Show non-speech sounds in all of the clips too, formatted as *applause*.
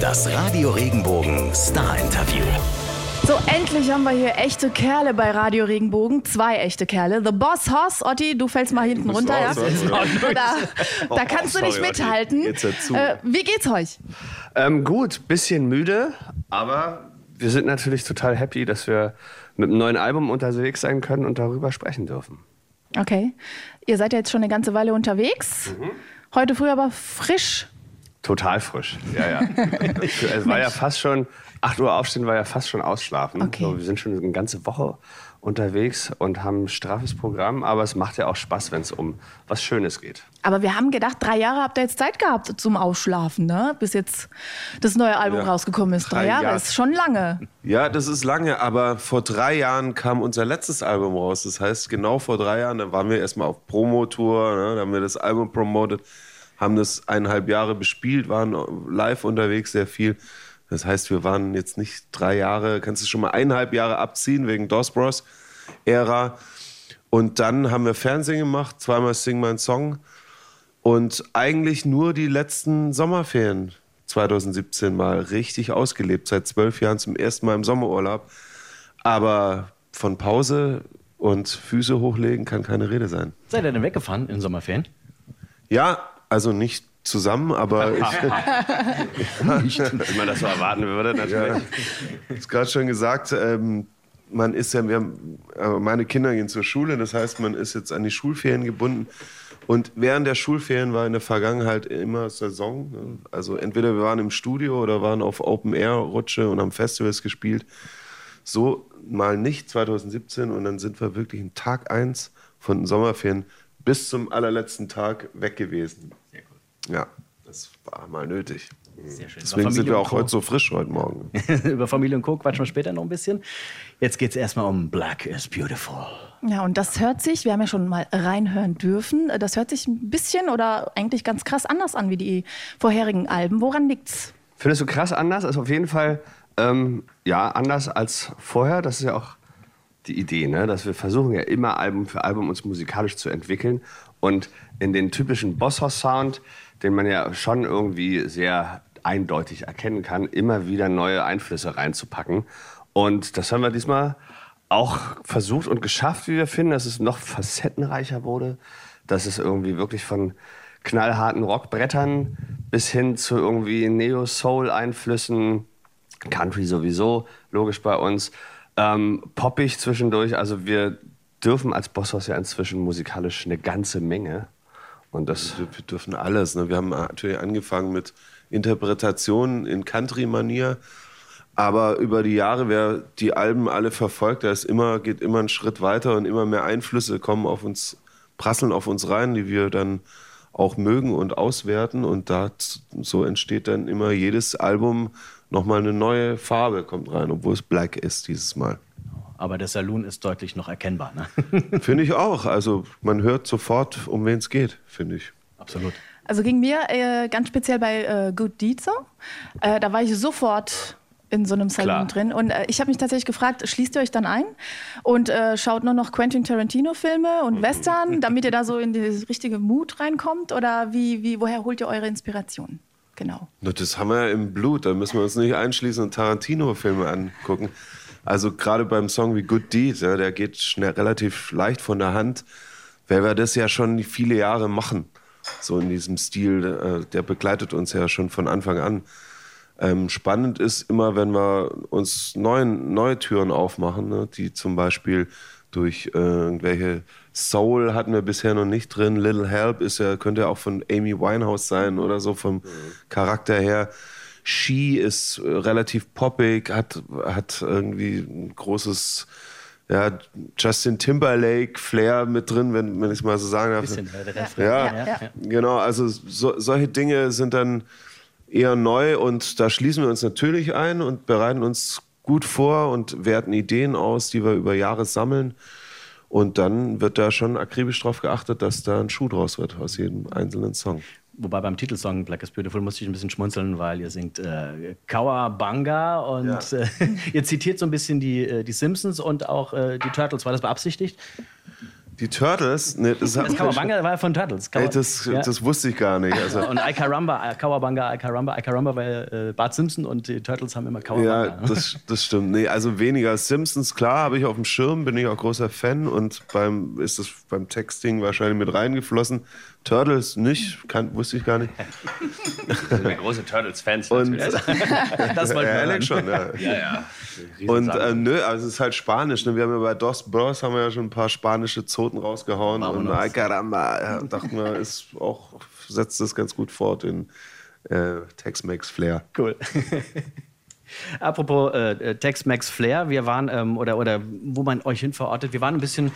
Das Radio Regenbogen Star Interview. So, endlich haben wir hier echte Kerle bei Radio Regenbogen. Zwei echte Kerle. The Boss Hoss, Otti, du fällst mal hinten runter. Ja? Da, *laughs* da kannst du nicht mithalten. Äh, wie geht's euch? Ähm, gut, bisschen müde, aber wir sind natürlich total happy, dass wir mit einem neuen Album unterwegs sein können und darüber sprechen dürfen. Okay. Ihr seid ja jetzt schon eine ganze Weile unterwegs. Mhm. Heute früh aber frisch. Total frisch. Ja, ja. *laughs* es war ja fast schon, 8 Uhr aufstehen war ja fast schon ausschlafen. Okay. So, wir sind schon eine ganze Woche unterwegs und haben ein straffes Programm, aber es macht ja auch Spaß, wenn es um was Schönes geht. Aber wir haben gedacht, drei Jahre habt ihr jetzt Zeit gehabt zum Ausschlafen, ne? Bis jetzt das neue Album Ja. rausgekommen ist. Drei, Drei Jahre Jahre. ist schon lange. Ja, das ist lange, aber vor drei Jahren kam unser letztes Album raus. Das heißt, genau vor drei Jahren, da waren wir erstmal auf Promotour, ne, da haben wir das Album promotet, haben das eineinhalb Jahre bespielt, waren live unterwegs sehr viel. Das heißt, wir waren jetzt nicht drei Jahre, kannst du schon mal eineinhalb Jahre abziehen wegen DOS Bros Ära. Und dann haben wir Fernsehen gemacht, zweimal Sing mein Song. Und eigentlich nur die letzten Sommerferien 2017 mal richtig ausgelebt. Seit zwölf Jahren zum ersten Mal im Sommerurlaub. Aber von Pause und Füße hochlegen kann keine Rede sein. Seid ihr denn weggefahren in Sommerferien? Ja, also nicht zusammen, aber *laughs* ich Wenn man das so erwarten würde, natürlich. habe es gerade schon gesagt, ähm, man ist ja, wir haben, äh, meine Kinder gehen zur Schule, das heißt, man ist jetzt an die Schulferien gebunden. Und während der Schulferien war in der Vergangenheit immer Saison. ne? Also entweder wir waren im Studio oder waren auf Open-Air-Rutsche und haben Festivals gespielt. So mal nicht 2017 und dann sind wir wirklich in Tag 1 von den Sommerferien bis zum allerletzten Tag weg gewesen. Sehr gut. Ja, das war mal nötig. Sehr schön. Deswegen sind wir auch heute so frisch heute Morgen. *laughs* Über Familie und Co. quatschen wir später noch ein bisschen. Jetzt geht es erstmal um Black is Beautiful. Ja, und das hört sich, wir haben ja schon mal reinhören dürfen, das hört sich ein bisschen oder eigentlich ganz krass anders an wie die vorherigen Alben. Woran liegt's? Findest du krass anders? Ist auf jeden Fall ähm, ja anders als vorher. Das ist ja auch die Idee, ne? dass wir versuchen ja immer Album für Album uns musikalisch zu entwickeln und in den typischen Bosshaus-Sound, den man ja schon irgendwie sehr eindeutig erkennen kann, immer wieder neue Einflüsse reinzupacken. Und das haben wir diesmal auch versucht und geschafft, wie wir finden, dass es noch facettenreicher wurde, dass es irgendwie wirklich von knallharten Rockbrettern bis hin zu irgendwie Neo-Soul-Einflüssen, Country sowieso, logisch bei uns, ähm, poppig zwischendurch. Also wir dürfen als Bosshaus ja inzwischen musikalisch eine ganze Menge. Und das Wir, wir dürfen alles. Ne? Wir haben natürlich angefangen mit Interpretationen in Country-Manier. Aber über die Jahre, wer die Alben alle verfolgt, da immer, geht immer einen Schritt weiter und immer mehr Einflüsse kommen auf uns, prasseln auf uns rein, die wir dann auch mögen und auswerten. Und da, so entsteht dann immer jedes Album nochmal eine neue Farbe kommt rein, obwohl es Black ist dieses Mal. Aber der Saloon ist deutlich noch erkennbar. Ne? *laughs* *laughs* Finde ich auch. Also man hört sofort, um wen es geht, finde ich. Absolut. Also ging mir äh, ganz speziell bei äh, Good Deed so. Äh, da war ich sofort in so einem Salon Klar. drin. Und äh, ich habe mich tatsächlich gefragt, schließt ihr euch dann ein und äh, schaut nur noch Quentin Tarantino-Filme und Western, damit ihr da *laughs* so in die richtige Mut reinkommt? Oder wie, wie, woher holt ihr eure Inspiration? Genau. Na, das haben wir ja im Blut. Da müssen wir uns nicht einschließen und Tarantino-Filme angucken. Also gerade beim Song wie Good Deed, ja, der geht schnell, relativ leicht von der Hand, weil wir das ja schon viele Jahre machen. So in diesem Stil, äh, der begleitet uns ja schon von Anfang an. Ähm, spannend ist immer, wenn wir uns neuen, neue Türen aufmachen, ne, die zum Beispiel durch äh, irgendwelche Soul hatten wir bisher noch nicht drin. Little Help ist ja, könnte ja auch von Amy Winehouse sein oder so vom Charakter her. She ist äh, relativ poppig, hat, hat irgendwie ein großes ja, Justin Timberlake Flair mit drin, wenn, wenn ich es mal so sagen darf. Bisschen, Refrain. Ja, Ja, ja. genau. Also so, solche Dinge sind dann eher neu und da schließen wir uns natürlich ein und bereiten uns gut vor und werten Ideen aus, die wir über Jahre sammeln. Und dann wird da schon akribisch drauf geachtet, dass da ein Schuh draus wird aus jedem einzelnen Song. Wobei beim Titelsong Black is Beautiful musste ich ein bisschen schmunzeln, weil ihr singt äh, Kawabanga und Ja. äh, *laughs* ihr zitiert so ein bisschen die, äh, die Simpsons und auch äh, die Turtles. War das beabsichtigt? Die Turtles, ne, das, Das Kawabanga war von Turtles. ey, das, ja. das wusste ich gar nicht. *laughs* Also, Und I Caramba, Kawabanga, I Caramba, I Caramba, weil äh, Bart Simpson und die Turtles haben immer Kawabanga. ja, das, das stimmt. Nee, also weniger Simpsons, klar, habe ich auf dem Schirm, bin ich auch großer Fan und beim ist das beim Texting wahrscheinlich mit reingeflossen. Turtles nicht, kann, wusste ich gar nicht. Wir sind große Turtles-Fans Und *laughs* das wollten ja, wir hören. schon, ja. Ja, ja. Und äh, nö, also es ist halt Spanisch. Ne? Wir haben ja bei Dos Bros haben wir ja schon ein paar spanische Zoten rausgehauen. Und ay caramba, ja, dachten wir, ist auch, setzt das ganz gut fort in äh, Tex-Mex-Flair. Cool. *laughs* Apropos äh, äh, Tex-Mex Flair, wir waren, ähm, oder, oder wo man euch hin verortet, wir waren ein bisschen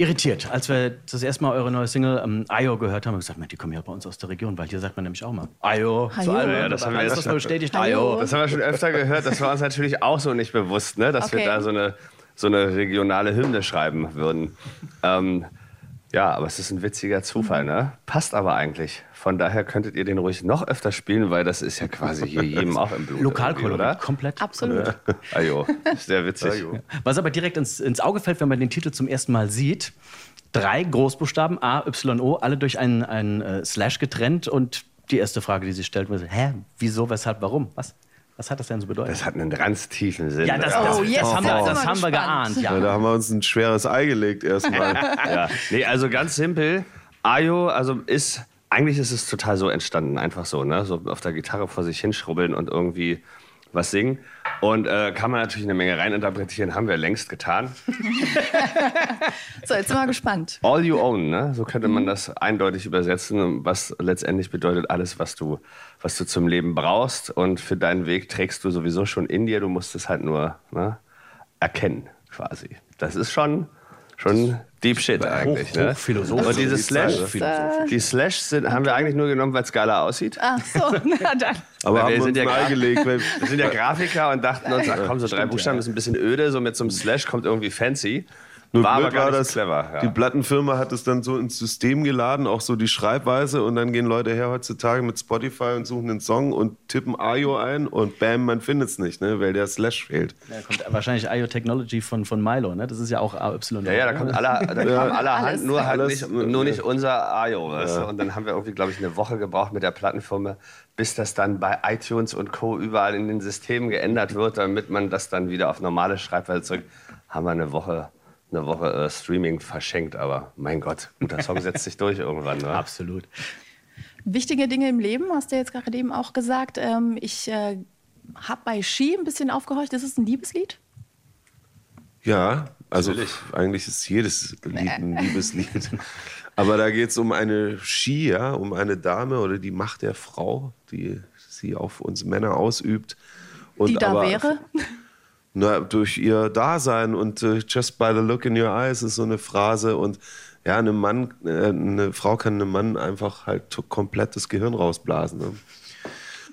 irritiert, als wir das erste Mal eure neue Single ähm, Ayo gehört haben. Wir haben gesagt, Mensch, die kommen ja bei uns aus der Region, weil hier sagt man nämlich auch mal Ayo. Ayo. Alben, Ja, das haben wir man bestätigt, Ayo. Ayo. Das haben wir schon öfter gehört. Das war uns natürlich auch so nicht bewusst, ne? dass wir Okay. da so eine, so eine regionale Hymne schreiben würden. Ähm, ja, aber es ist ein witziger Zufall, ne? Passt aber eigentlich. Von daher könntet ihr den ruhig noch öfter spielen, weil das ist ja quasi hier *laughs* jedem auch im Blut. Lokalkolorit, oder? komplett. Absolut. *laughs* Ajo, sehr witzig. Was aber direkt ins, ins Auge fällt, wenn man den Titel zum ersten Mal sieht, drei Großbuchstaben, A, Y, O, alle durch einen, einen äh, Slash getrennt und die erste Frage, die sich stellt, ist, hä, wieso, weshalb, warum? Was? Was hat das denn so bedeutet? Das hat einen ganz tiefen Sinn. ja, das, Oh, das, jetzt das, haben, wir, das haben wir geahnt, ja. Ja, da haben wir uns ein schweres Ei gelegt erstmal. *laughs* ja. Nee, also ganz simpel. Ayo, also ist, eigentlich ist es total so entstanden, einfach so, ne? So auf der Gitarre vor sich hinschrubbeln und irgendwie was singen. Und äh, kann man natürlich eine Menge reininterpretieren, haben wir längst getan. *laughs* So, jetzt sind wir gespannt. All you own, ne? So könnte man das eindeutig übersetzen, was letztendlich bedeutet, alles, was du, was du zum Leben brauchst. Und für deinen Weg trägst du sowieso schon in dir, du musst es halt nur ne, erkennen, quasi. Das ist schon, schon Deep Shit eigentlich. ne? hochphilosophisch. Und diese Slash, die Slash sind, haben wir eigentlich nur genommen, weil es geiler aussieht. ach so, *laughs* na dann. Aber wir sind uns ja ein Ei gerade- gelegt. Weil, Wir sind ja Grafiker und dachten uns, ach komm, so drei Buchstaben ist ein bisschen öde, so mit so einem Slash kommt irgendwie fancy. Nur war aber blöd gar war nicht das, clever. Ja. die Plattenfirma hat es dann so ins System geladen, auch so die Schreibweise und dann gehen Leute her heutzutage mit Spotify und suchen den Song und tippen Ayo ein und bam, man findet es nicht, ne, weil der Slash fehlt. Da kommt wahrscheinlich IO Technology von, von Milo, ne? Das ist ja auch AY. Ja, ja, da kommt aller, da kam allerhand, Alles. nur halt Alles, nicht, nur nicht unser Ayo. Weißt du? Und dann haben wir irgendwie, glaube ich, eine Woche gebraucht mit der Plattenfirma, bis das dann bei iTunes und Co. überall in den Systemen geändert wird, damit man das dann wieder auf normale Schreibweise zurück. Haben wir eine Woche, eine Woche äh, Streaming verschenkt, aber mein Gott, guter Song *laughs* setzt sich durch irgendwann. Ne? Absolut. Wichtige Dinge im Leben, hast du jetzt gerade eben auch gesagt. Ähm, ich äh, habe bei Ski ein bisschen aufgehorcht. Ist es ein Liebeslied? Ja, also eigentlich ist jedes Lied ein Liebeslied. *laughs* Aber da geht es um eine Ski, ja, um eine Dame oder die Macht der Frau, die sie auf uns Männer ausübt. Und Die da aber- wäre? *laughs* Na, durch ihr Dasein und äh, just by the look in your eyes ist so eine Phrase und ja, eine Mann, äh, eine Frau kann einem Mann einfach halt komplett das Gehirn rausblasen. Ne?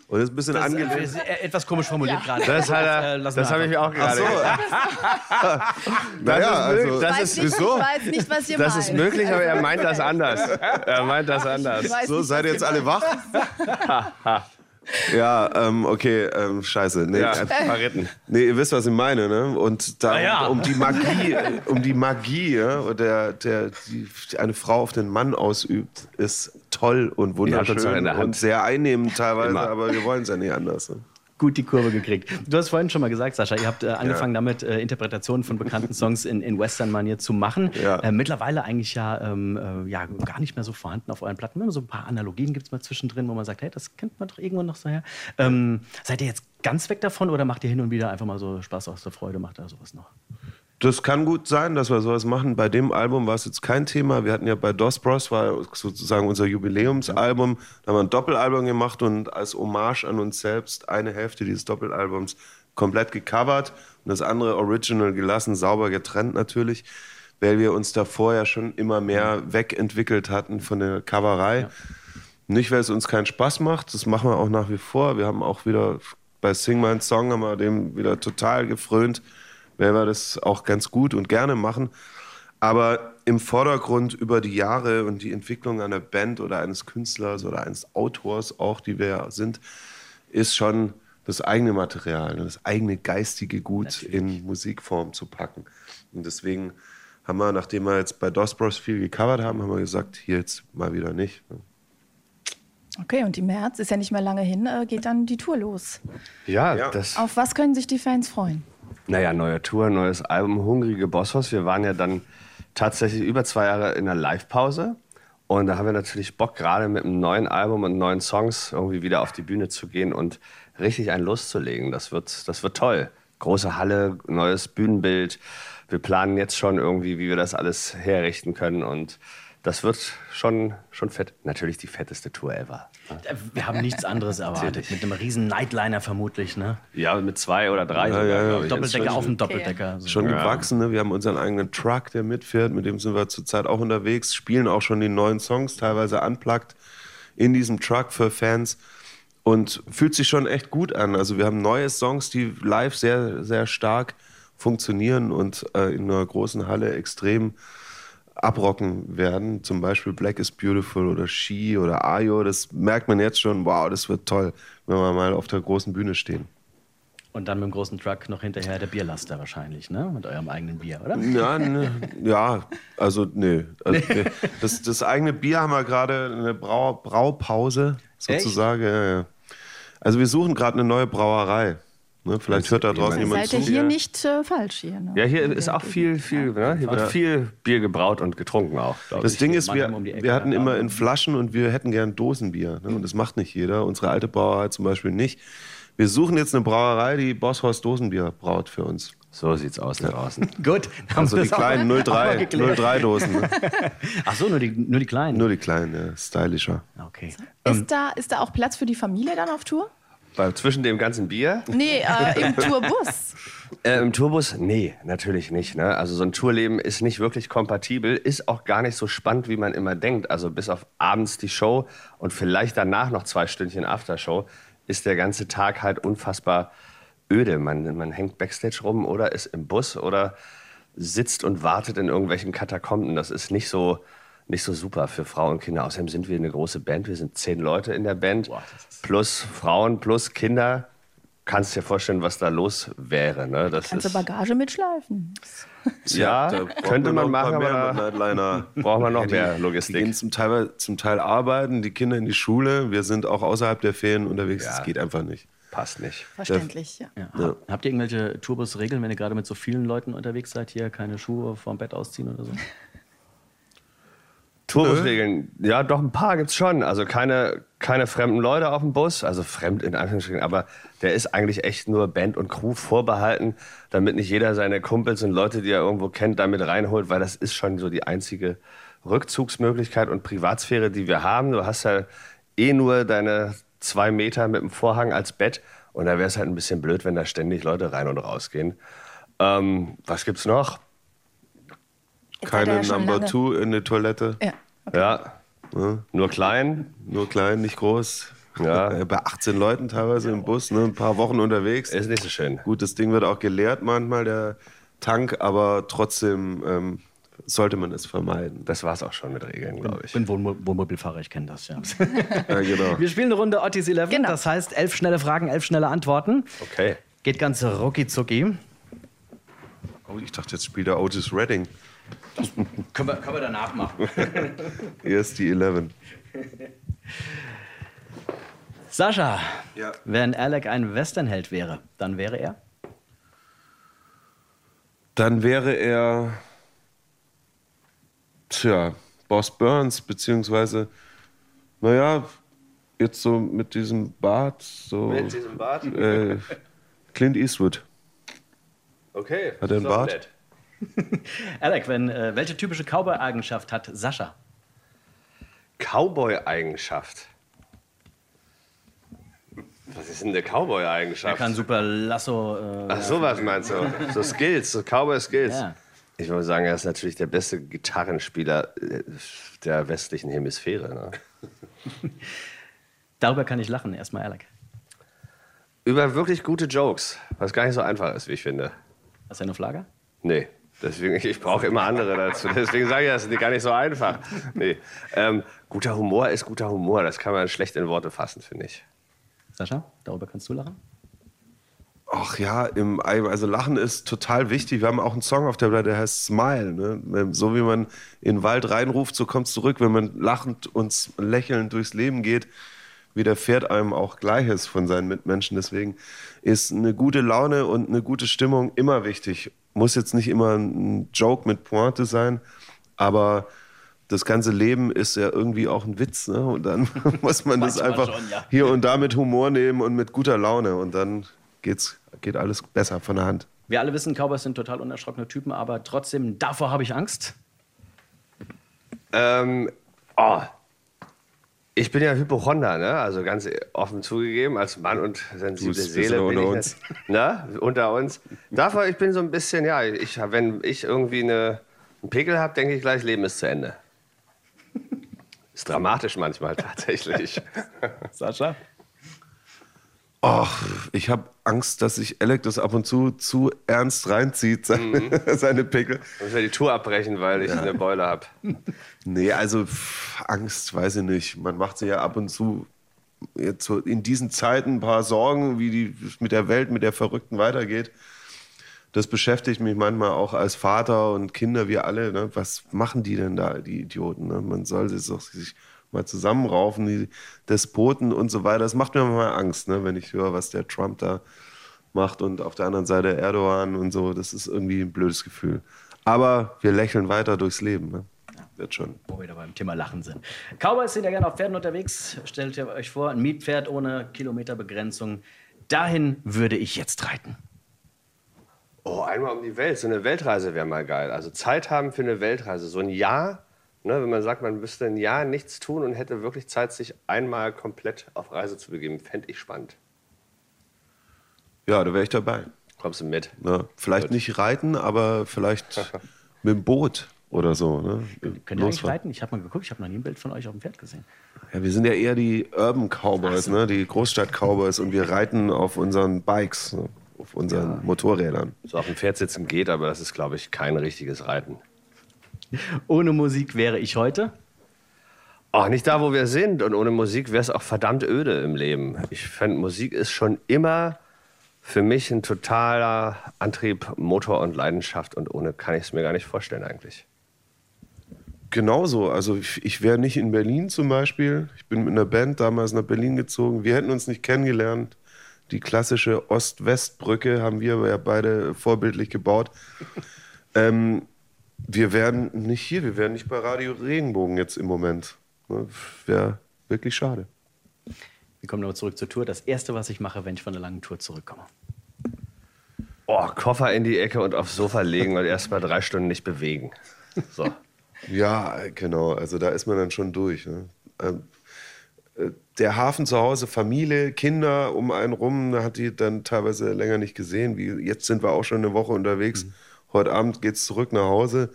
Und das ist ein bisschen Das angelehnt. ist äh, etwas komisch formuliert gerade. Das, hat Äh, das wir habe ich mir auch gerade *laughs* Naja, also, Das ist- nicht, weiß nicht, was ihr Das meint. ist möglich, aber er meint das anders. *laughs* Er meint das anders. So, nicht, seid ihr jetzt alle wach? *laughs* ja, ähm, okay, ähm, scheiße. Nee, Ja, äh, verritten. Nee, ihr wisst, was ich meine, ne? Und da Ah, ja. um die Magie, äh, um die Magie, ja, der, der die eine Frau auf den Mann ausübt, ist toll und wunderschön und sehr einnehmend teilweise, Immer. aber wir wollen es ja nicht anders. Ne? Gut die Kurve gekriegt. Du hast vorhin schon mal gesagt, Sascha, ihr habt äh, angefangen damit, äh, Interpretationen von bekannten Songs in, in Western-Manier zu machen. Ja. Äh, mittlerweile eigentlich ja, ähm, äh, ja gar nicht mehr so vorhanden auf euren Platten. Immer so ein paar Analogien gibt es mal zwischendrin, wo man sagt, hey, das kennt man doch irgendwo noch so her. Ähm, seid ihr jetzt ganz weg davon oder macht ihr hin und wieder einfach mal so Spaß aus der Freude, macht ihr sowas noch? Das kann gut sein, dass wir sowas machen. Bei dem Album war es jetzt kein Thema. Wir hatten ja bei Dos Bros, war sozusagen unser Jubiläumsalbum. Da haben wir ein Doppelalbum gemacht und als Hommage an uns selbst eine Hälfte dieses Doppelalbums komplett gecovert und das andere Original gelassen, sauber getrennt natürlich, weil wir uns da vorher schon immer mehr wegentwickelt hatten von der Coverei. Nicht, weil es uns keinen Spaß macht, das machen wir auch nach wie vor. Wir haben auch wieder bei Sing My Song haben wir dem wieder total gefrönt, weil wir das auch ganz gut und gerne machen. Aber im Vordergrund über die Jahre und die Entwicklung einer Band oder eines Künstlers oder eines Autors auch, die wir sind, ist schon das eigene Material, ne, das eigene geistige Gut in Musikform zu packen. Und deswegen haben wir, nachdem wir jetzt bei DOS Bros viel gecovert haben, haben wir gesagt, hier jetzt mal wieder nicht. Okay, und im März ist ja nicht mehr lange hin, äh, geht dann die Tour los. Ja, Ja. das. Auf was können sich die Fans freuen? Naja, neue Tour, neues Album, Hungrige Bossos. Wir waren ja dann tatsächlich über zwei Jahre in einer Live-Pause. Und da haben wir natürlich Bock, gerade mit einem neuen Album und neuen Songs irgendwie wieder auf die Bühne zu gehen und richtig einen loszulegen. Das wird, das wird toll. Große Halle, neues Bühnenbild. Wir planen jetzt schon irgendwie, wie wir das alles herrichten können. Und das wird schon, schon fett. Natürlich die fetteste Tour ever. Äh, Wir haben nichts anderes erwartet. Mit einem riesen Nightliner vermutlich, ne? Ja, mit zwei oder drei. ja, ja. ich. Doppeldecker auf dem Doppeldecker. So. Schon gewachsen, ne? wir haben unseren eigenen Truck, der mitfährt, mit dem sind wir zurzeit auch unterwegs, spielen auch schon die neuen Songs, teilweise unplugged in diesem Truck für Fans und fühlt sich schon echt gut an. Also wir haben neue Songs, die live sehr, sehr stark funktionieren und äh, in einer großen Halle extrem abrocken werden. Zum Beispiel Black is Beautiful oder She oder Ayo. Das merkt man jetzt schon, wow, das wird toll, wenn wir mal auf der großen Bühne stehen. Und dann mit dem großen Truck noch hinterher der Bierlaster wahrscheinlich, ne? Mit eurem eigenen Bier, oder? Ja, ne, ja also nee. Also, nee. *laughs* Das, das eigene Bier haben wir gerade eine Brau, Braupause sozusagen. Ja, ja. Also wir suchen gerade eine neue Brauerei. Ne, vielleicht hört da draußen jemand Seid ihr zu. hier nicht äh, falsch hier? Ne? Ja, hier ist auch viel, viel, ne? hier wird viel Bier gebraut und getrunken auch, Das ich. Ding ist, wir, um wir hatten ja. immer in Flaschen und wir hätten gern Dosenbier. Ne? Und das macht nicht jeder. Unsere alte Brauerei zum Beispiel nicht. Wir suchen jetzt eine Brauerei, die Bosshorst Dosenbier braut für uns. So sieht's aus da draußen. *laughs* Gut. haben Also die kleinen *laughs* mal 03, geklärt. 03 Dosen. Ne? *laughs* Ach so, nur die, nur die kleinen. Nur die kleinen, ja. stylischer. Okay. Ist, da, ist da auch Platz für die Familie dann auf Tour? Bei, zwischen dem ganzen Bier Nee, äh, im *laughs* Tourbus. äh, im Tourbus, nee, natürlich nicht. Ne? Also so ein Tourleben ist nicht wirklich kompatibel, ist auch gar nicht so spannend, wie man immer denkt. Also bis auf abends die Show und vielleicht danach noch zwei Stündchen Aftershow, ist der ganze Tag halt unfassbar öde. Man, man hängt Backstage rum oder ist im Bus oder sitzt und wartet in irgendwelchen Katakomben. Das ist nicht so, nicht so super für Frauen und Kinder. Außerdem sind wir eine große Band. Wir sind zehn Leute in der Band. Plus Frauen, plus Kinder. Kannst dir vorstellen, was da los wäre. Ne? Das Kannst du Bagage mitschleifen? ja, Da braucht könnte man machen, aber braucht man noch die, mehr Die Logistik. gehen zum Teil, zum Teil arbeiten, die Kinder in die Schule. Wir sind auch außerhalb der Ferien unterwegs. Ja. Das geht einfach nicht. Passt nicht. Verständlich, ja. Ja. Hab- Habt ihr irgendwelche Tourbus-Regeln, wenn ihr gerade mit so vielen Leuten unterwegs seid, hier keine Schuhe vorm Bett ausziehen oder so? Tourbusregeln, ja, doch ein paar gibt's schon. Also keine, keine fremden Leute auf dem Bus, also fremd in Anführungsstrichen, aber der ist eigentlich echt nur Band und Crew vorbehalten, damit nicht jeder seine Kumpels und Leute, die er irgendwo kennt, damit reinholt, weil das ist schon so die einzige Rückzugsmöglichkeit und Privatsphäre, die wir haben. Du hast ja eh nur deine zwei Meter mit dem Vorhang als Bett und da wäre es halt ein bisschen blöd, wenn da ständig Leute rein und rausgehen. Ähm, was gibt's noch? Keine ja Number Two in der Toilette. Ja. Ja, nur klein. Nur klein, nicht groß. Ja. Äh, Bei 18 Leuten teilweise im Bus, ne? ein paar Wochen unterwegs. Ist nicht so schön. Gut, das Ding wird auch geleert manchmal, der Tank, aber trotzdem ähm, sollte man es vermeiden. Das war's auch schon mit Regeln, glaube Ich ich. bin Wohnmo Wohnmobilfahrer, ich kenne das, ja. *laughs* Ja, genau. Wir spielen eine Runde Otis 11, Genau. das heißt elf schnelle Fragen, elf schnelle Antworten. Okay. Geht ganz rucki zucki. Oh, ich dachte, jetzt spielt der Otis Redding. *laughs* Können wir, können wir danach machen. *laughs* Hier ist die 11. Sascha, Ja. wenn Alec ein Westernheld wäre, dann wäre er? Dann wäre er, tja, Boss Burns, beziehungsweise, naja, jetzt so mit diesem Bart, so diesem Bart? äh, Clint Eastwood. Okay. Hat er einen Bart? nett. *laughs* Alec, wenn, äh, welche typische Cowboy-Eigenschaft hat Sascha? Cowboy-Eigenschaft. Was ist denn eine Er Cowboy-Eigenschaft? kann super Lasso. Äh, Ach, sowas meinst du? *laughs* So Skills, so Cowboy-Skills. Ja. Ich würde sagen, er ist natürlich der beste Gitarrenspieler äh, der westlichen Hemisphäre. Ne? *laughs* Darüber kann ich lachen. Erstmal Alec. Über wirklich gute Jokes, was gar nicht so einfach ist, wie ich finde. Hast du einen auf Lager? Nee, deswegen, ich brauche immer andere dazu. Deswegen sage ich, das ist gar nicht so einfach. Nee. Ähm, guter Humor ist guter Humor. Das kann man schlecht in Worte fassen, finde ich. Sascha, darüber kannst du lachen? Ach ja, im, also Lachen ist total wichtig. Wir haben auch einen Song auf der Platte, der heißt Smile. Ne? So wie man in den Wald reinruft, so kommt es zurück. Wenn man lachend und lächelnd durchs Leben geht, widerfährt einem auch Gleiches von seinen Mitmenschen. Deswegen ist eine gute Laune und eine gute Stimmung immer wichtig. Muss jetzt nicht immer ein Joke mit Pointe sein, aber das ganze Leben ist ja irgendwie auch ein Witz. Ne? Und dann *laughs* muss man das einfach schon, ja. hier und da mit Humor nehmen und mit guter Laune. Und dann geht's, geht alles besser von der Hand. Wir alle wissen, Cowboys sind total unerschrockene Typen, aber trotzdem, davor habe ich Angst. Ähm, oh. Ich bin ja Hypochonder, ne? also ganz offen zugegeben, als Mann und sensible Seele. Bin unter uns. Ne? Unter uns. Davor, ich bin so ein bisschen, ja, ich, wenn ich irgendwie eine, einen Pickel habe, denke ich gleich, Leben ist zu Ende. Ist dramatisch manchmal tatsächlich. *laughs* Sascha? Ach, ich habe Angst, dass sich Alec das ab und zu zu ernst reinzieht, seine, mhm. *laughs* seine Pickel. Und wir die Tour abbrechen, weil ich ja. eine Beule habe. *laughs* Nee, also pff, Angst, weiß ich nicht. Man macht sich ja ab und zu jetzt so in diesen Zeiten ein paar Sorgen, wie die mit der Welt, mit der Verrückten weitergeht. Das beschäftigt mich manchmal auch als Vater und Kinder, wir alle. Ne? Was machen die denn da, die Idioten? Ne? Man soll sich mal zusammenraufen, die Despoten und so weiter. Das macht mir mal Angst, ne, wenn ich höre, was der Trump da macht und auf der anderen Seite Erdogan und so. Das ist irgendwie ein blödes Gefühl. Aber wir lächeln weiter durchs Leben. Ne? Wird schon. Wo wir da beim Thema Lachen sind. Cowboys sind ja gerne auf Pferden unterwegs. Stellt ihr euch vor, ein Mietpferd ohne Kilometerbegrenzung. Dahin würde ich jetzt reiten. Oh, einmal um die Welt. So eine Weltreise wäre mal geil. Also Zeit haben für eine Weltreise. So ein Jahr Ne, wenn man sagt, man müsste ein Jahr nichts tun und hätte wirklich Zeit, sich einmal komplett auf Reise zu begeben, fände ich spannend. Ja, da wäre ich dabei. Kommst du mit? Ne? Vielleicht Gut. nicht reiten, aber vielleicht *laughs* mit dem Boot oder so. Ne? Könnt ihr eigentlich reiten? Ich habe mal geguckt, ich habe noch nie ein Bild von euch auf dem Pferd gesehen. Ja, wir sind ja eher die Urban Cowboys, so. ne? die Großstadt-Cowboys und wir reiten auf unseren Bikes, ne? auf unseren ja. Motorrädern. So auf dem Pferd sitzen geht, aber das ist, glaube ich, kein richtiges Reiten. Ohne Musik wäre ich heute? Auch nicht da, wo wir sind. Und ohne Musik wäre es auch verdammt öde im Leben. Ich finde, Musik ist schon immer für mich ein totaler Antrieb, Motor und Leidenschaft. Und ohne kann ich es mir gar nicht vorstellen eigentlich. Genauso. Also ich, ich wäre nicht in Berlin zum Beispiel. Ich bin mit einer Band damals nach Berlin gezogen. Wir hätten uns nicht kennengelernt. Die klassische Ost-West-Brücke haben wir ja beide vorbildlich gebaut. *laughs* ähm, wir wären nicht hier, wir wären nicht bei Radio Regenbogen jetzt im Moment. Ne? Wäre wirklich schade. Wir kommen nochmal zurück zur Tour. Das Erste, was ich mache, wenn ich von einer langen Tour zurückkomme. Oh, Koffer in die Ecke und aufs Sofa legen und erst mal drei Stunden nicht bewegen. So. *laughs* ja, genau. Also da ist man dann schon durch. Ne? Ähm, äh, der Hafen zu Hause, Familie, Kinder um einen rum, da hat die dann teilweise länger nicht gesehen. Wie, jetzt sind wir auch schon eine Woche unterwegs. Mhm Heute Abend geht es zurück nach Hause.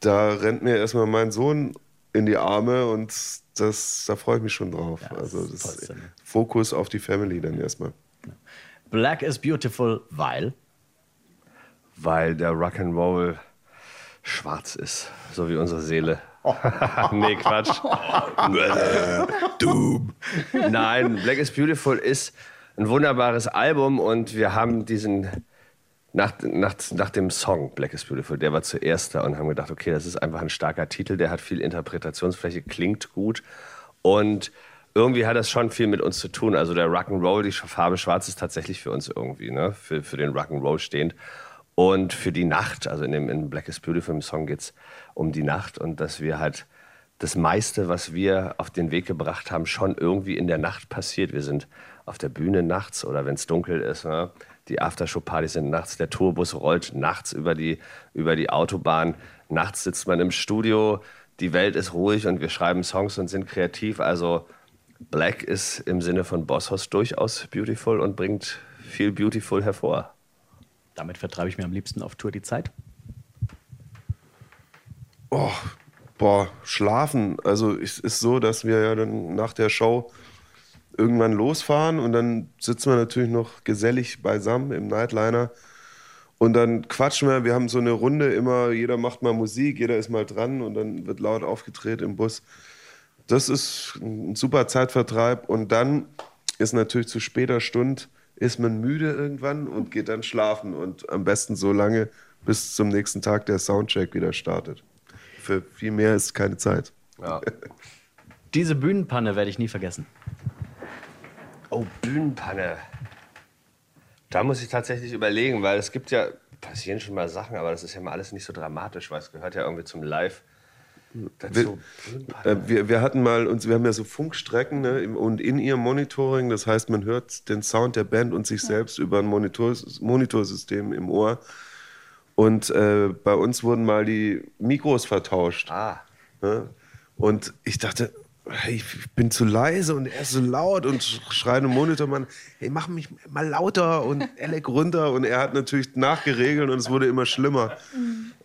Da rennt mir erstmal mein Sohn in die Arme und das, da freue ich mich schon drauf. Ja, das also das ist Fokus auf die Family dann erstmal. Black is beautiful, weil? Weil der Rock'n'Roll schwarz ist, so wie unsere Seele. *laughs* nee, Quatsch. *laughs* Nein, Black is Beautiful ist ein wunderbares Album und wir haben diesen nach, nach, nach dem Song Black is Beautiful, der war zuerst da und haben gedacht, okay, das ist einfach ein starker Titel, der hat viel Interpretationsfläche, klingt gut und irgendwie hat das schon viel mit uns zu tun. Also der Rock'n'Roll, die Farbe Schwarz ist tatsächlich für uns irgendwie, ne? für, für den Rock'n'Roll stehend. Und für die Nacht, also in dem in Black is Beautiful im Song geht es um die Nacht und dass wir halt das meiste, was wir auf den Weg gebracht haben, schon irgendwie in der Nacht passiert. Wir sind auf der Bühne nachts oder wenn es dunkel ist. Ne? Die Aftershow-Partys sind nachts, der Tourbus rollt nachts über die, über die Autobahn. Nachts sitzt man im Studio, die Welt ist ruhig und wir schreiben Songs und sind kreativ. Also Black ist im Sinne von Bosshaus durchaus beautiful und bringt viel beautiful hervor. Damit vertreibe ich mir am liebsten auf Tour die Zeit. Oh, boah, schlafen. Also es ist so, dass wir ja dann nach der Show irgendwann losfahren und dann sitzen wir natürlich noch gesellig beisammen im Nightliner und dann quatschen wir. Wir haben so eine Runde immer, jeder macht mal Musik, jeder ist mal dran und dann wird laut aufgedreht im Bus. Das ist ein super Zeitvertreib und dann ist natürlich zu später Stunde ist man müde irgendwann und geht dann schlafen und am besten so lange, bis zum nächsten Tag der Soundcheck wieder startet. Für viel mehr ist keine Zeit. Ja. Diese Bühnenpanne werde ich nie vergessen. Oh, Bühnenpanne. Da muss ich tatsächlich überlegen, weil es gibt ja, passieren schon mal Sachen, aber das ist ja mal alles nicht so dramatisch, weil es gehört ja irgendwie zum Live. Dazu. Äh, wir, wir hatten mal, uns, wir haben ja so Funkstrecken ne, im- und in ihr Monitoring, das heißt, man hört den Sound der Band und sich selbst über ein Monitor, Monitorsystem im Ohr. Und äh, bei uns wurden mal die Mikros vertauscht. Ah. Ne? Und ich dachte, ich bin zu leise und er ist so laut und sch- schreit im Monitormann, hey, mach mich mal lauter und Alec runter. Und er hat natürlich nachgeregelt und es wurde immer schlimmer.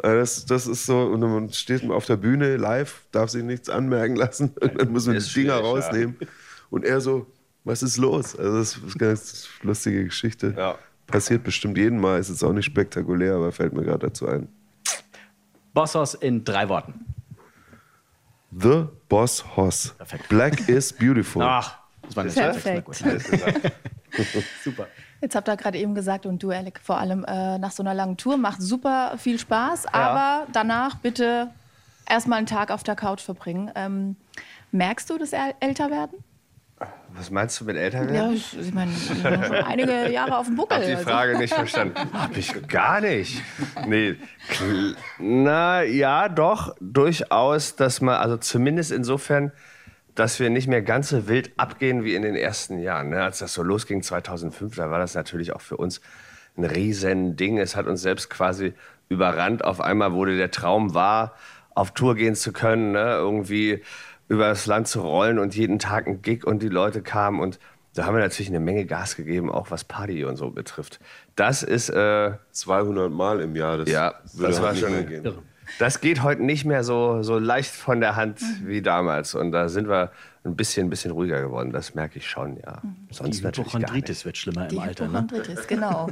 Äh, Das, das ist so, und man steht auf der Bühne live, darf sich nichts anmerken lassen. *laughs* Und dann muss man die Dinger ja. rausnehmen. Und er so, was ist los? Also das ist eine ganz lustige Geschichte. Ja. Passiert bestimmt jeden Mal, ist jetzt auch nicht spektakulär, aber fällt mir gerade dazu ein. Bosshaus in drei Worten. The Boss Hoss. Perfekt. Black is beautiful. Ach, das war eine Perfekt. *laughs* Super. Jetzt habt ihr gerade eben gesagt, und du, Alec, vor allem äh, nach so einer langen Tour, macht super viel Spaß, aber danach bitte erstmal einen Tag auf der Couch verbringen. Ähm, merkst du das äl- Älterwerden? Was meinst du mit älter Ja, werden? ich, ich meine, ich bin schon einige Jahre auf dem Buckel. Hab die also. Frage nicht verstanden. Hab ich gar nicht. Nee. Na ja, doch, durchaus, dass man, also zumindest insofern, dass wir nicht mehr ganz so wild abgehen wie in den ersten Jahren. Ne? Als das so losging 2005, da war das natürlich auch für uns ein riesen Ding. Es hat uns selbst quasi überrannt. Auf einmal wurde der Traum wahr, auf Tour gehen zu können, ne? irgendwie über das Land zu rollen und jeden Tag ein Gig und die Leute kamen und da haben wir natürlich eine Menge Gas gegeben, auch was Party und so betrifft. Das ist, äh, 200 Mal im Jahr. Das Ja, würde das war heute nicht schon das geht heute nicht mehr so, so leicht von der Hand wie damals. Und da sind wir ein bisschen, ein bisschen ruhiger geworden. Das merke ich schon, ja. Sonst Die. Hypochondritis wird schlimmer Die im Alter. Ne? Hypochondritis, genau.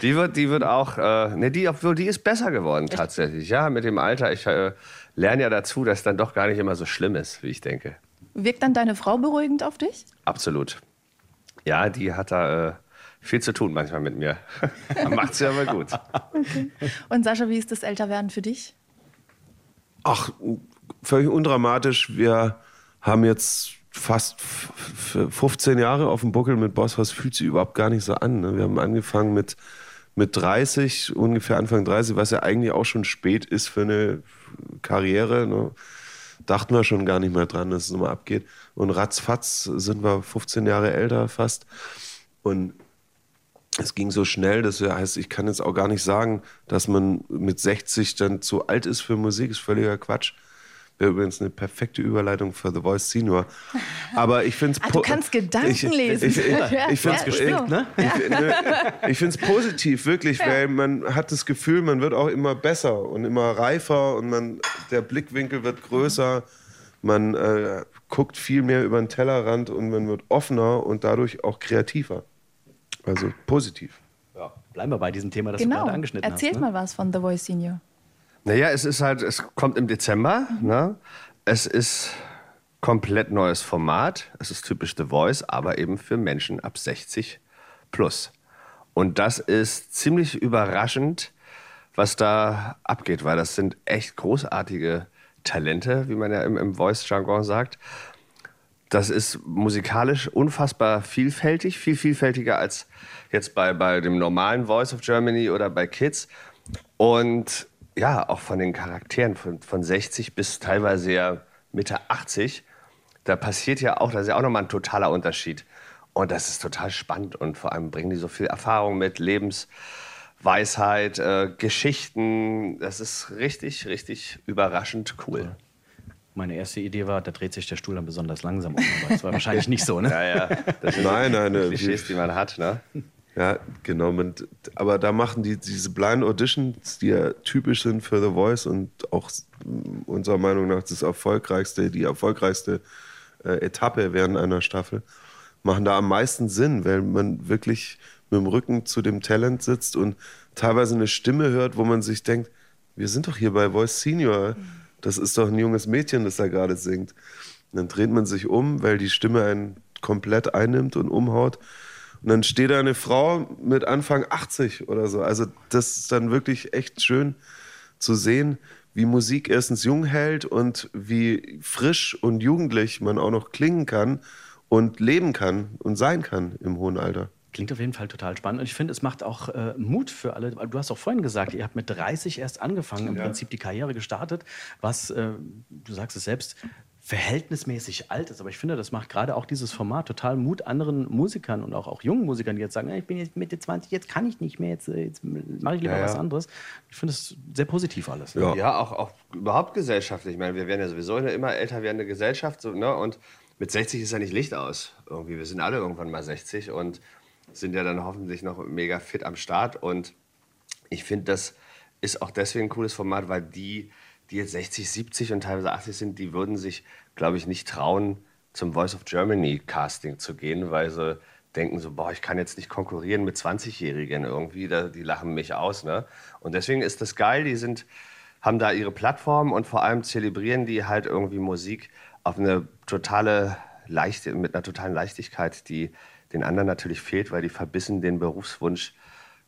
Die wird, die wird auch, äh, ne, die, obwohl die ist besser geworden tatsächlich. Ja, mit dem Alter. Ich äh, lerne ja dazu, dass dann doch gar nicht immer so schlimm ist, wie ich denke. Wirkt dann deine Frau beruhigend auf dich? Absolut. Ja, die hat da äh, viel zu tun manchmal mit mir. Macht sie aber gut. Und Sascha, wie ist das Älterwerden für dich? Ach, völlig undramatisch. Wir haben jetzt fast f- f- 15 Jahre auf dem Buckel mit Boss. Was fühlt sich überhaupt gar nicht so an? Ne? Wir haben angefangen mit, mit 30, ungefähr Anfang 30, was ja eigentlich auch schon spät ist für eine Karriere. Ne? Dachten wir schon gar nicht mehr dran, dass es nochmal abgeht. Und ratzfatz sind wir 15 Jahre älter fast. Und es ging so schnell, das heißt, ich kann jetzt auch gar nicht sagen, dass man mit 60 dann zu alt ist für Musik, ist völliger Quatsch. Wäre übrigens eine perfekte Überleitung für The Voice Senior. Aber ich finde es Ah, du kannst Gedanken lesen. Ich, ich, Ja, ich finde ja, es so. ne? ich, ne, ich positiv, wirklich, weil man hat das Gefühl, man wird auch immer besser und immer reifer und man, der Blickwinkel wird größer, man äh, guckt viel mehr über den Tellerrand und man wird offener und dadurch auch kreativer. Also positiv. Ja. Bleiben wir bei diesem Thema, das du Genau. gerade angeschnitten Erzählt hast. Ne? mal was von The Voice Senior. Naja, es ist halt, es kommt im Dezember. Ne? Es ist komplett neues Format. Es ist typisch The Voice, aber eben für Menschen ab 60 plus. Und das ist ziemlich überraschend, was da abgeht, weil das sind echt großartige Talente, wie man ja im, im Voice-Jargon sagt. Das ist musikalisch unfassbar vielfältig, viel vielfältiger als jetzt bei, bei dem normalen Voice of Germany oder bei Kids. Und ja, auch von den Charakteren von, von 60 bis teilweise ja Mitte 80, da passiert ja auch, das ist ja auch nochmal ein totaler Unterschied. Und das ist total spannend und vor allem bringen die so viel Erfahrung mit, Lebensweisheit, äh, Geschichten. Das ist richtig, richtig überraschend cool. Meine erste Idee war, da dreht sich der Stuhl dann besonders langsam um. Aber das war wahrscheinlich nicht so, ne? *laughs* Ja, ja, das sind Nein, nein, äh, Klischees, die man hat. Ne? Ja, genau. Aber da machen die diese Blind Auditions, die ja typisch sind für The Voice und auch unserer Meinung nach das erfolgreichste, die erfolgreichste äh, Etappe während einer Staffel, machen da am meisten Sinn, weil man wirklich mit dem Rücken zu dem Talent sitzt und teilweise eine Stimme hört, wo man sich denkt, wir sind doch hier bei Voice Senior. Das ist doch ein junges Mädchen, das da gerade singt. Und dann dreht man sich um, weil die Stimme einen komplett einnimmt und umhaut. Und dann steht da eine Frau mit Anfang 80 oder so. Also das ist dann wirklich echt schön zu sehen, wie Musik erstens jung hält und wie frisch und jugendlich man auch noch klingen kann und leben kann und sein kann im hohen Alter. Klingt auf jeden Fall total spannend. Und ich finde, es macht auch äh, Mut für alle. Du hast auch vorhin gesagt, ihr habt mit 30 erst angefangen, im Ja. Prinzip die Karriere gestartet, was, äh, du sagst es selbst, verhältnismäßig alt ist. Aber ich finde, das macht gerade auch dieses Format total Mut anderen Musikern und auch, auch jungen Musikern, die jetzt sagen, "Ja, ich bin jetzt Mitte 20, jetzt kann ich nicht mehr, jetzt, äh, jetzt mache ich lieber Ja, ja. was anderes. Ich finde es sehr positiv alles. Ja. Ja, auch, auch überhaupt gesellschaftlich. Ich meine, wir werden ja sowieso eine immer älter werdende Gesellschaft. So, ne? Und mit 60 ist ja nicht Licht aus. Irgendwie. Wir sind alle irgendwann mal 60 und sind ja dann hoffentlich noch mega fit am Start. Und ich finde, das ist auch deswegen ein cooles Format, weil die, die jetzt 60, 70 und teilweise 80 sind, die würden sich, glaube ich, nicht trauen, zum Voice of Germany Casting zu gehen, weil sie denken so, boah, ich kann jetzt nicht konkurrieren mit 20-Jährigen irgendwie, da, die lachen mich aus. Ne? Und deswegen ist das geil, die sind, haben da ihre Plattform und vor allem zelebrieren die halt irgendwie Musik auf eine totale Leichte, mit einer totalen Leichtigkeit, die den anderen natürlich fehlt, weil die verbissen den Berufswunsch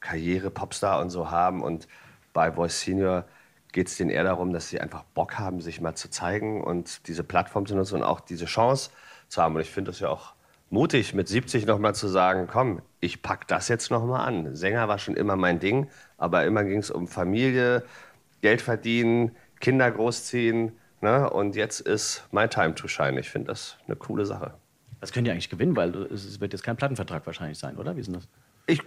Karriere, Popstar und so haben. Und bei Voice Senior geht es denen eher darum, dass sie einfach Bock haben, sich mal zu zeigen und diese Plattform zu nutzen und auch diese Chance zu haben. Und ich finde das ja auch mutig, mit 70 nochmal zu sagen, komm, ich pack das jetzt nochmal an. Sänger war schon immer mein Ding, aber immer ging es um Familie, Geld verdienen, Kinder großziehen. Ne? Und jetzt ist my time to shine. Ich finde das eine coole Sache. Das könnt ihr eigentlich gewinnen, weil es wird jetzt kein Plattenvertrag wahrscheinlich sein, oder? Wie ist denn das? Ich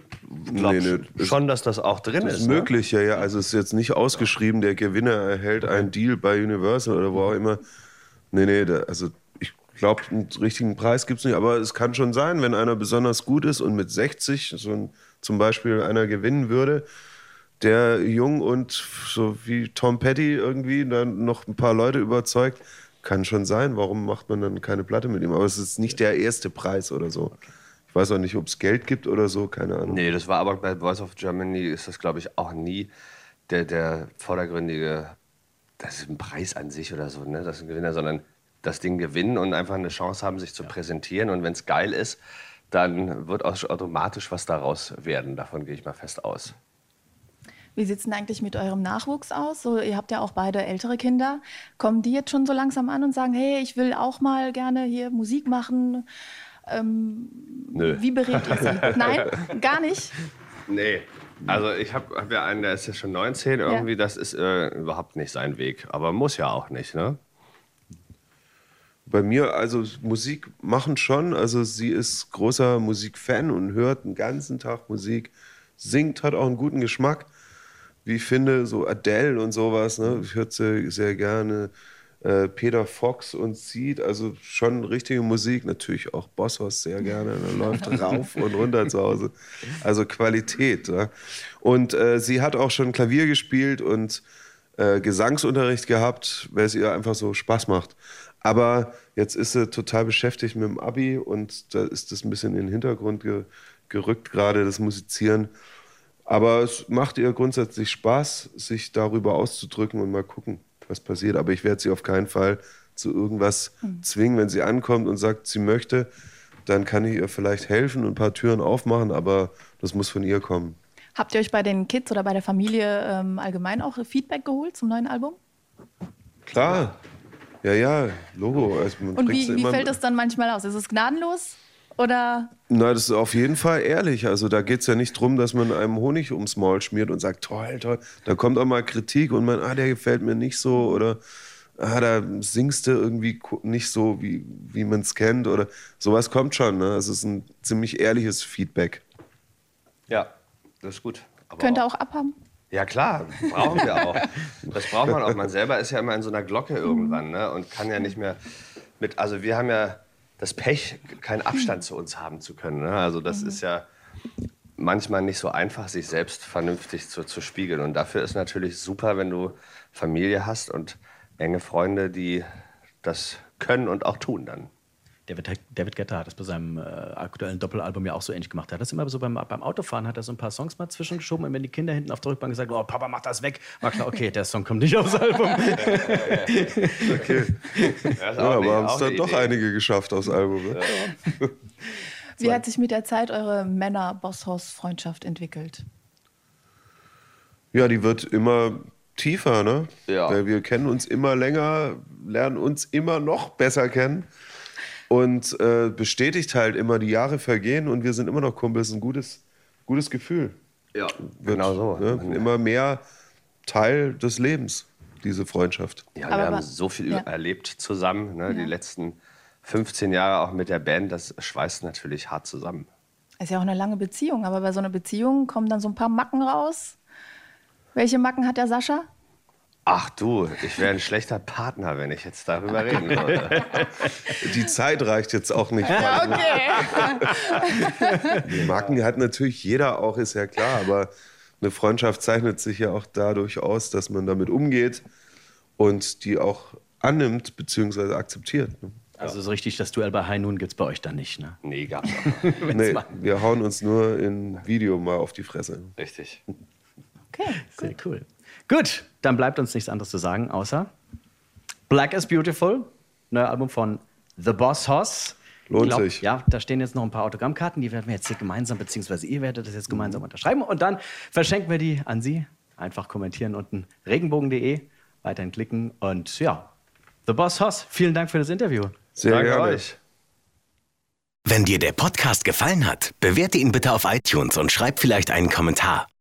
glaube Nee, nee, schon, dass das auch drin Das ist. ist ne? möglich, ja, ja. Also es ist jetzt nicht ausgeschrieben, der Gewinner erhält einen Deal bei Universal oder wo auch immer. Nee, nee, da, also ich glaube, einen richtigen Preis gibt es nicht. Aber es kann schon sein, wenn einer besonders gut ist und mit 60 so ein, zum Beispiel einer gewinnen würde, der jung und so wie Tom Petty irgendwie dann noch ein paar Leute überzeugt, kann schon sein. Warum macht man dann keine Platte mit ihm? Aber es ist nicht der erste Preis oder so. Ich weiß auch nicht, ob es Geld gibt oder so, keine Ahnung. Nee, das war aber bei Voice of Germany ist das, glaube ich, auch nie der, der vordergründige, das ist ein Preis an sich oder so, ne? Das ist ein Gewinner, sondern das Ding gewinnen und einfach eine Chance haben, sich zu präsentieren. Und wenn es geil ist, dann wird auch automatisch was daraus werden. Davon gehe ich mal fest aus. Wie sieht es denn eigentlich mit eurem Nachwuchs aus? So, ihr habt ja auch beide ältere Kinder. Kommen die jetzt schon so langsam an und sagen, hey, ich will auch mal gerne hier Musik machen? Ähm, Nö. Wie berät ihr sie? *laughs* Nein, gar nicht. Nee. Also ich habe hab ja einen, der ist ja schon 19 irgendwie, das ist äh, überhaupt nicht sein Weg. Aber muss ja auch nicht, ne? Bei mir, also Musik machen schon. Also sie ist großer Musikfan und hört den ganzen Tag Musik, singt, hat auch einen guten Geschmack. Wie ich finde, so Adele und sowas, ne? Ich höre sie sehr gerne. Äh, Peter Fox und Seed, also schon richtige Musik, natürlich auch Bosshaus sehr gerne, da läuft *laughs* rauf und runter zu Hause. Also Qualität. Ja? Und äh, sie hat auch schon Klavier gespielt und äh, Gesangsunterricht gehabt, weil es ihr einfach so Spaß macht. Aber jetzt ist sie total beschäftigt mit dem Abi und da ist das ein bisschen in den Hintergrund ge gerückt, gerade das Musizieren. Aber es macht ihr grundsätzlich Spaß, sich darüber auszudrücken und mal gucken, was passiert. Aber ich werde sie auf keinen Fall zu irgendwas zwingen. Wenn sie ankommt und sagt, sie möchte, dann kann ich ihr vielleicht helfen und ein paar Türen aufmachen, aber das muss von ihr kommen. Habt ihr euch bei den Kids oder bei der Familie ähm, allgemein auch Feedback geholt zum neuen Album? Klar. Ja, ja, Logo. Also Und wie, wie fällt das dann manchmal aus? Ist es gnadenlos? Oder Na, das ist auf jeden Fall ehrlich. Also da geht es ja nicht drum, dass man einem Honig ums Maul schmiert und sagt, toll, toll. Da kommt auch mal Kritik und man, ah, der gefällt mir nicht so oder ah, da singst du irgendwie nicht so, wie, wie man es kennt oder sowas kommt schon. Ne? Es ist ein ziemlich ehrliches Feedback. Ja, das ist gut. Aber könnt ihr auch abhaben? Ja klar, brauchen wir auch. Das braucht man auch. Man selber ist ja immer in so einer Glocke irgendwann ne? und kann ja nicht mehr mit. Also wir haben ja das Pech, keinen Abstand zu uns haben zu können. Ne? Also das ist ja manchmal nicht so einfach, sich selbst vernünftig zu, zu spiegeln. Und dafür ist natürlich super, wenn du Familie hast und enge Freunde, die das können und auch tun dann. David, David Guetta hat das bei seinem äh, aktuellen Doppelalbum ja auch so ähnlich gemacht. Er hat das immer so beim, beim Autofahren, hat er so ein paar Songs mal zwischengeschoben und wenn die Kinder hinten auf der Rückbank gesagt haben, oh Papa, mach das weg, war klar, okay, der Song kommt nicht aufs Album. *laughs* Okay. Ja, Ja, aber haben es dann eine doch Idee. einige geschafft aufs Album. Ne? Wie hat sich mit der Zeit eure Männer-Bosshaus-Freundschaft entwickelt? Ja, die wird immer tiefer, ne? Ja. Weil wir kennen uns immer länger, lernen uns immer noch besser kennen. Und äh, bestätigt halt immer, die Jahre vergehen und wir sind immer noch Kumpels. Ein gutes, gutes Gefühl. Ja, Wird, genau so. Ne? Immer mehr Teil des Lebens, diese Freundschaft. Ja, Aber wir haben so viel ja. erlebt zusammen. Ne? Die Ja. letzten 15 Jahre auch mit der Band, das schweißt natürlich hart zusammen. Ist ja auch eine lange Beziehung, aber bei so einer Beziehung kommen dann so ein paar Macken raus. Welche Macken hat der Sascha? Ach du, ich wäre ein schlechter Partner, wenn ich jetzt darüber reden würde. *laughs* Die Zeit reicht jetzt auch nicht. Die Marken hat natürlich jeder auch, ist ja klar, aber eine Freundschaft zeichnet sich ja auch dadurch aus, dass man damit umgeht und die auch annimmt bzw. akzeptiert. Ne? Also ist richtig, das Duell bei High Noon gibt es bei euch dann nicht, ne? Nee, gab's auch nicht. *laughs* Nee, wir hauen uns nur in Video mal auf die Fresse. Richtig. Okay. Sehr cool. Gut, dann bleibt uns nichts anderes zu sagen, außer Black is Beautiful, neues Album von The Boss Hoss. Lohnt glaub, sich. Ja, da stehen jetzt noch ein paar Autogrammkarten, die werden wir jetzt hier gemeinsam, beziehungsweise ihr werdet das jetzt gemeinsam unterschreiben und dann verschenken wir die an Sie. Einfach kommentieren unten regenbogen.de, weiterhin klicken und ja, The Boss Hoss, vielen Dank für das Interview. Sehr Danke gerne. euch. Wenn dir der Podcast gefallen hat, bewerte ihn bitte auf iTunes und schreib vielleicht einen Kommentar.